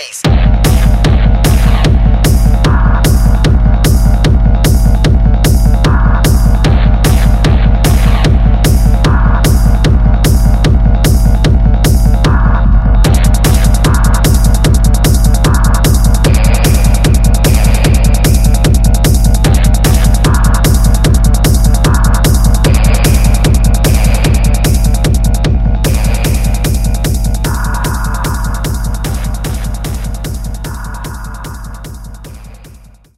space.